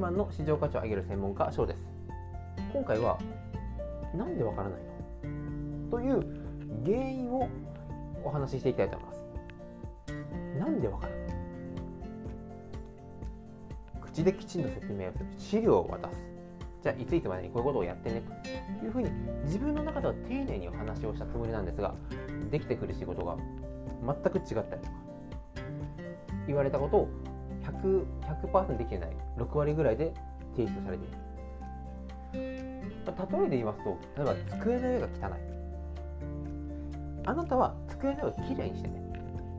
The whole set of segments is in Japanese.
リマンの市場価値を上げる専門家翔です。今回はなんでわからないの？という原因をお話ししていきたいと思います。なんでわからない口できちんと説明をする。資料を渡す。じゃあいついつまでにこういうことをやってね？というふうに自分の中では丁寧にお話をしたつもりなんですができてくる仕事が全く違ったりとか言われたことを 100%, 100できてない。6割ぐらいで提出されている。例えで言いますと例えば机の上が汚い。あなたは机の上をきれいにしてね。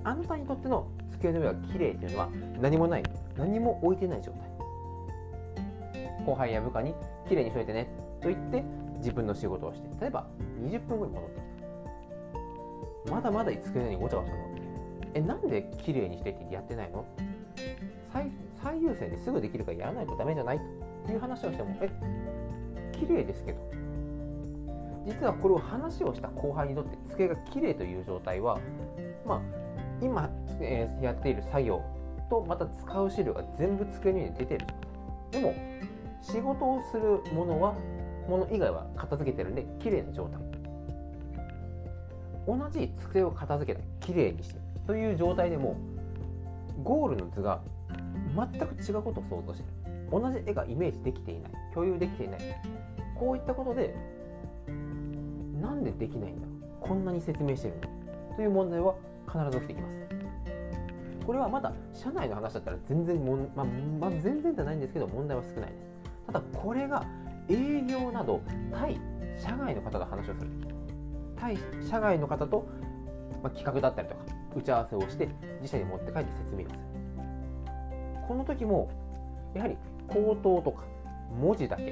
あなたにとっての机の上がきれいというのは何もない。何も置いてない状態。後輩や部下にきれいにしといてね。と言って自分の仕事をして。例えば20分後に戻ってきた。まだまだ机の上にごちゃごちゃ乗ってえなんできれいにしてってやってないの？最最優先ですぐできるからやらないとダメじゃないという話をしてもえ綺麗ですけど。実はこれを話をした後輩にとって机が綺麗という状態はまあ今、えー、やっている作業とまた使う資料が全部机に出てる。でも仕事をするものはもの以外は片付けてるんで綺麗な状態。同じ机を片付けた綺麗にしてという状態でもゴールの図が全く違うことを想像してる同じ絵がイメージできていない。共有できていない。こういったことでなんでできないんだ？こんなに説明してるの？という問題は必ず起きてきます。これはまだ社内の話だったら全然もん、まあ、まあ、全然じゃないんですけど問題は少ない。ですただこれが営業など対社外の方が話をする。対社外の方と、まあ、企画だったりとか打ち合わせをして自社に持って帰って説明をする。この時もやはり口頭とか文字だけ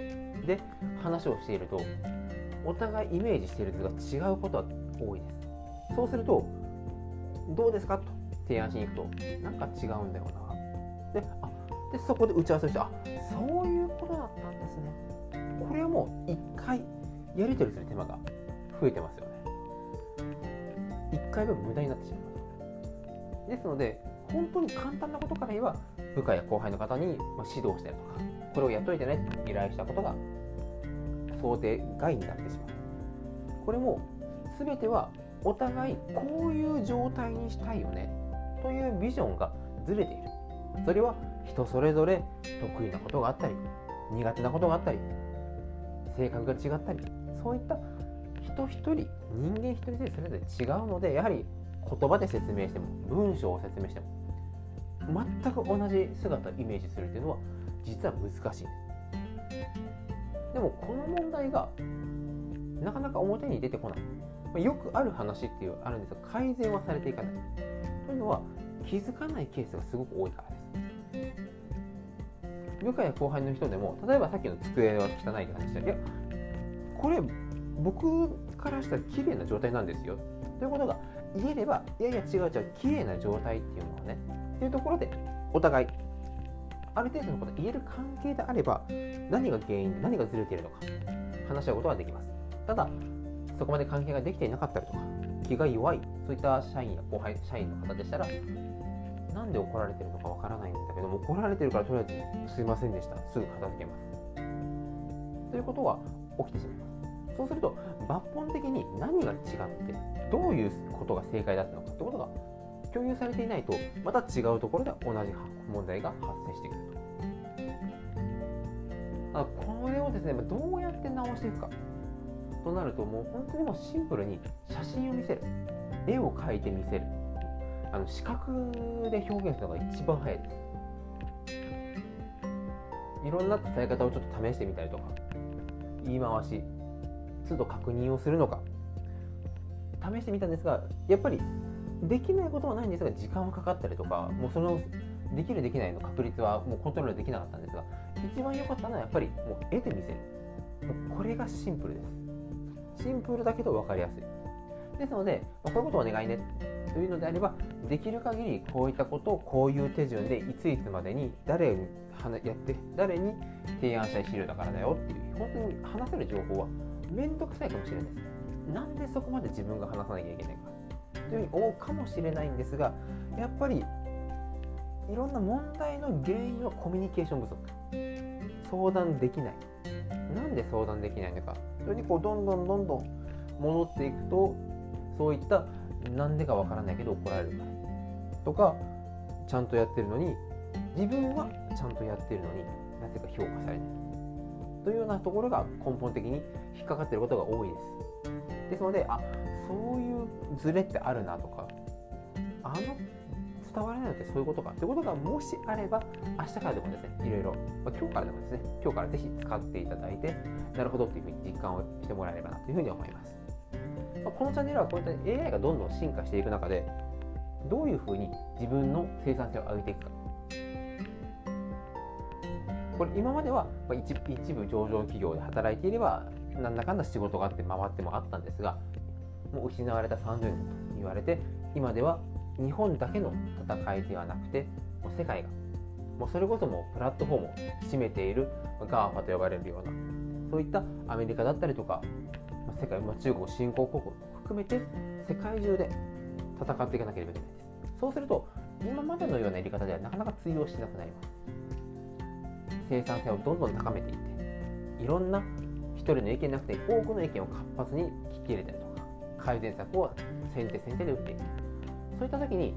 で話をしているとお互いイメージしている図が違うことは多いです。そうするとどうですか？と提案しに行くとなんか違うんだよな。であでそこで打ち合わせをしてあそういうことだったんですね。これはもう1回やり取りする手間が増えてますよね。1回分無駄になってしまいますですので本当に簡単なことから言えば部下や後輩の方に指導したりとかこれをやっといてねと依頼したことが想定外になってしまう。これも全てはお互いこういう状態にしたいよねというビジョンがずれている。それは人それぞれ得意なことがあったり苦手なことがあったり性格が違ったりそういった人一人人間一人でそれぞれ違うのでやはり言葉で説明しても文章を説明しても全く同じ姿イメージするというのは実は難しい。でもこの問題がなかなか表に出てこない。まあよくある話っていうあるんですが改善はされていかない。というのは気づかないケースがすごく多いからです。部下や後輩の人でも例えばさっきの机は汚いって話したいやこれ僕からしたら綺麗な状態なんですよ。ということが言えればいやいや違う違う綺麗な状態っていうのはねっていうところでお互いある程度のことが言える関係であれば何が原因で何がずれているのか話し合うことができます。ただそこまで関係ができていなかったりとか気が弱いそういった社員や後輩社員の方でしたらなんで怒られてるのかわからないんだけども怒られてるからとりあえずすいませんでした。すぐ片付けます。ということが起きてしまいます。そうすると抜本的に何が違ってどういうことが正解だったのかってことが共有されていないとまた違うところで同じ問題が発生してくると。これをですねどうやって直していくか。となるともう本当にもうシンプルに写真を見せる。絵を描いて見せる。あの視覚で表現するのが一番早いです。いろんな伝え方をちょっと試してみたりとか。言い回し。都度確認をするのか。試してみたんですがやっぱりできないことはないんですが時間はかかったりとかもうそのできるできないの確率はもうコントロールできなかったんですが一番良かったのはやっぱりもう絵で見せる。もうこれがシンプルです。シンプルだけど分かりやすい。ですので、まあ、こういうことをお願いねというのであればできる限りこういったことをこういう手順でいついつまでに誰にやって誰に提案したい資料だからだよっていう本当に話せる情報は面倒くさいかもしれないです。なんでそこまで自分が話さなきゃいけないか。というふうに思うかもしれないんですがやっぱりいろんな問題の原因はコミュニケーション不足。相談できない。なんで相談できないのか。それにこうどんどんどんどん戻っていくとそういったなんでかわからないけど怒られる。からとかちゃんとやってるのに自分はちゃんとやってるのになぜか評価されない。というようなところが根本的に引っかかってることが多いです。ですのであそういうズレってあるなとかあの伝わらないのってそういうことか。ということがもしあれば明日からでもですねいろいろ、まあ、今日からでもですね今日からぜひ使っていただいてなるほどっていうふうに実感をしてもらえればなと。いうふうに思います、まあ、このチャンネルはこういった AI がどんどん進化していく中でどういうふうに自分の生産性を上げていくか。これ今までは一一部上場企業で働いていればなんだかんだ仕事があって回ってもあったんですがもう失われた30年と言われて今では日本だけの戦いではなくてもう世界がもうそれこそもプラットフォームを占めている GAFA と呼ばれるようなそういったアメリカだったりとか世界、まあ、中国新興国を含めて世界中で戦っていかなければいけないです。そうすると今までのようなやり方ではなかなか通用しなくなります。生産性をどんどん高めていっていろんな一人の意見なくて多くの意見を活発に聞き入れたりと。改善策を先手先手で打っていく。そういった時に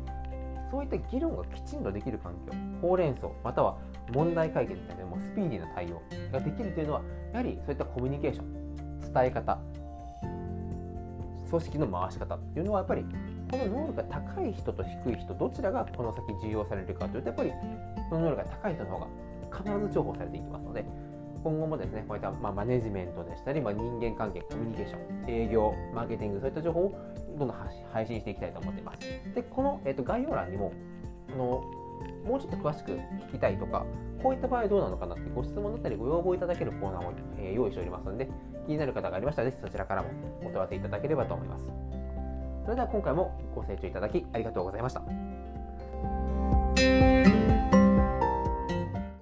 そういった議論がきちんとできる環境ほうれん草または問題解決みたいなもうスピーディーな対応ができるというのはやはりそういったコミュニケーション伝え方組織の回し方っていうのはやっぱりこの能力が高い人と低い人どちらがこの先重要されるかというとやっぱりその能力が高い人の方が必ず重宝されていきますので今後もですねこういったまマネジメントでしたり、まあ、人間関係コミュニケーション営業マーケティングそういった情報をどんどん配信していきたいと思っています。でこの、えーと、概要欄にもあのもうちょっと詳しく聞きたいとかこういった場合どうなのかなってご質問だったりご要望いただけるコーナーを、えー、用意しておりますので気になる方がありましたらぜひそちらからもお問い合わせいただければと思いますそれでは今回もご清聴いただきありがとうございました。